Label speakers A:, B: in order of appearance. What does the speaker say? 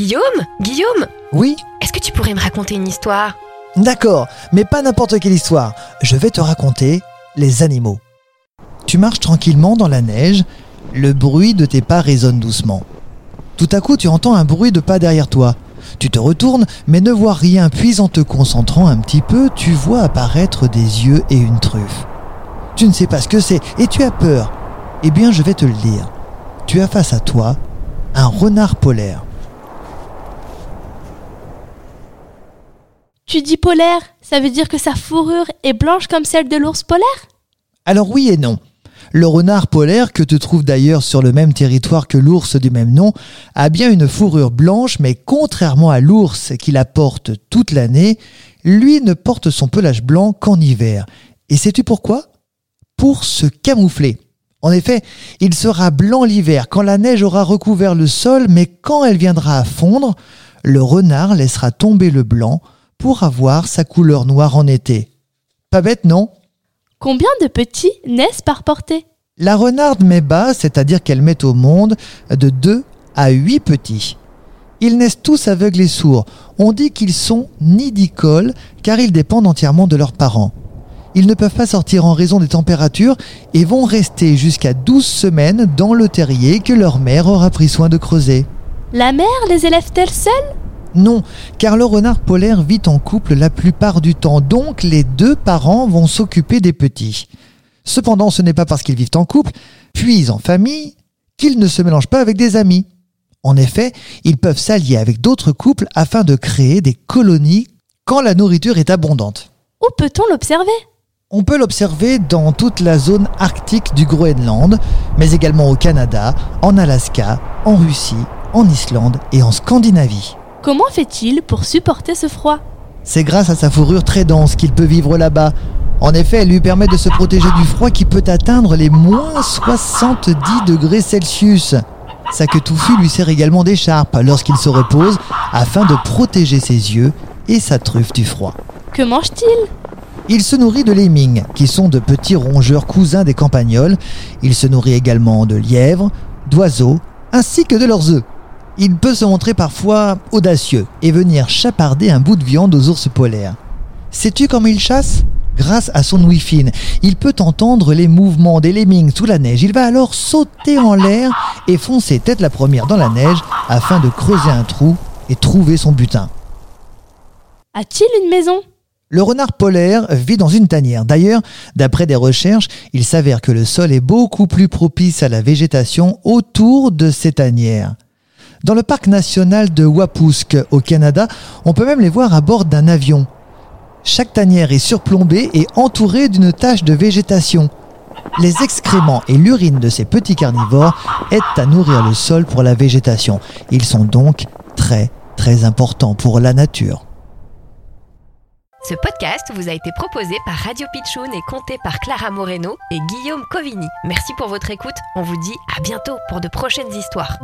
A: Guillaume Guillaume
B: Oui
A: Est-ce que tu pourrais me raconter une histoire?
B: D'accord, mais pas n'importe quelle histoire. Je vais te raconter les animaux. Tu marches tranquillement dans la neige, le bruit de tes pas résonne doucement. Tout à coup, tu entends un bruit de pas derrière toi. Tu te retournes, mais ne vois rien, puis en te concentrant un petit peu, tu vois apparaître des yeux et une truffe. Tu ne sais pas ce que c'est, et tu as peur. Eh bien, je vais te le dire. Tu as face à toi un renard polaire.
C: Tu dis polaire, ça veut dire que sa fourrure est blanche comme celle de l'ours polaire?
B: Alors oui et non. Le renard polaire, que tu trouves d'ailleurs sur le même territoire que l'ours du même nom, a bien une fourrure blanche, mais contrairement à l'ours qui la porte toute l'année, lui ne porte son pelage blanc qu'en hiver. Et sais-tu pourquoi? Pour se camoufler. En effet, il sera blanc l'hiver quand la neige aura recouvert le sol, mais quand elle viendra à fondre, le renard laissera tomber le blanc pour avoir sa couleur noire en été. Pas bête, non?
C: Combien de petits naissent par portée?
B: La renarde met bas, c'est-à-dire qu'elle met au monde de 2 à 8 petits. Ils naissent tous aveugles et sourds. On dit qu'ils sont nidicoles car ils dépendent entièrement de leurs parents. Ils ne peuvent pas sortir en raison des températures et vont rester jusqu'à 12 semaines dans le terrier que leur mère aura pris soin de creuser.
C: La mère les élève-t-elle seule
B: Non, car le renard polaire vit en couple la plupart du temps, donc les deux parents vont s'occuper des petits. Cependant, ce n'est pas parce qu'ils vivent en couple, puis en famille, qu'ils ne se mélangent pas avec des amis. En effet, ils peuvent s'allier avec d'autres couples afin de créer des colonies quand la nourriture est abondante.
C: Où peut-on l'observer?
B: On peut l'observer dans toute la zone arctique du Groenland, mais également au Canada, en Alaska, en Russie, en Islande et en Scandinavie.
C: Comment fait-il pour supporter ce froid?
B: C'est grâce à sa fourrure très dense qu'il peut vivre là-bas. En effet, elle lui permet de se protéger du froid qui peut atteindre les moins 70 degrés Celsius. Sa queue touffue lui sert également d'écharpe lorsqu'il se repose afin de protéger ses yeux et sa truffe du froid.
C: Que mange-t-il?
B: Il se nourrit de lemmings, qui sont de petits rongeurs cousins des campagnols. Il se nourrit également de lièvres, d'oiseaux, ainsi que de leurs œufs. Il peut se montrer parfois audacieux et venir chaparder un bout de viande aux ours polaires. Sais-tu comment il chasse? Grâce à son ouïe fine, il peut entendre les mouvements des lemmings sous la neige. Il va alors sauter en l'air et foncer tête la première dans la neige afin de creuser un trou et trouver son butin.
C: A-t-il une maison?
B: Le renard polaire vit dans une tanière. D'ailleurs, d'après des recherches, il s'avère que le sol est beaucoup plus propice à la végétation autour de ces tanières. Dans le parc national de Wapusk au Canada, on peut même les voir à bord d'un avion. Chaque tanière est surplombée et entourée d'une tache de végétation. Les excréments et l'urine de ces petits carnivores aident à nourrir le sol pour la végétation. Ils sont donc très très importants pour la nature.
A: Ce podcast vous a été proposé par Radio Pitchoun et compté par Clara Moreno et Guillaume Covini. Merci pour votre écoute. On vous dit à bientôt pour de prochaines histoires.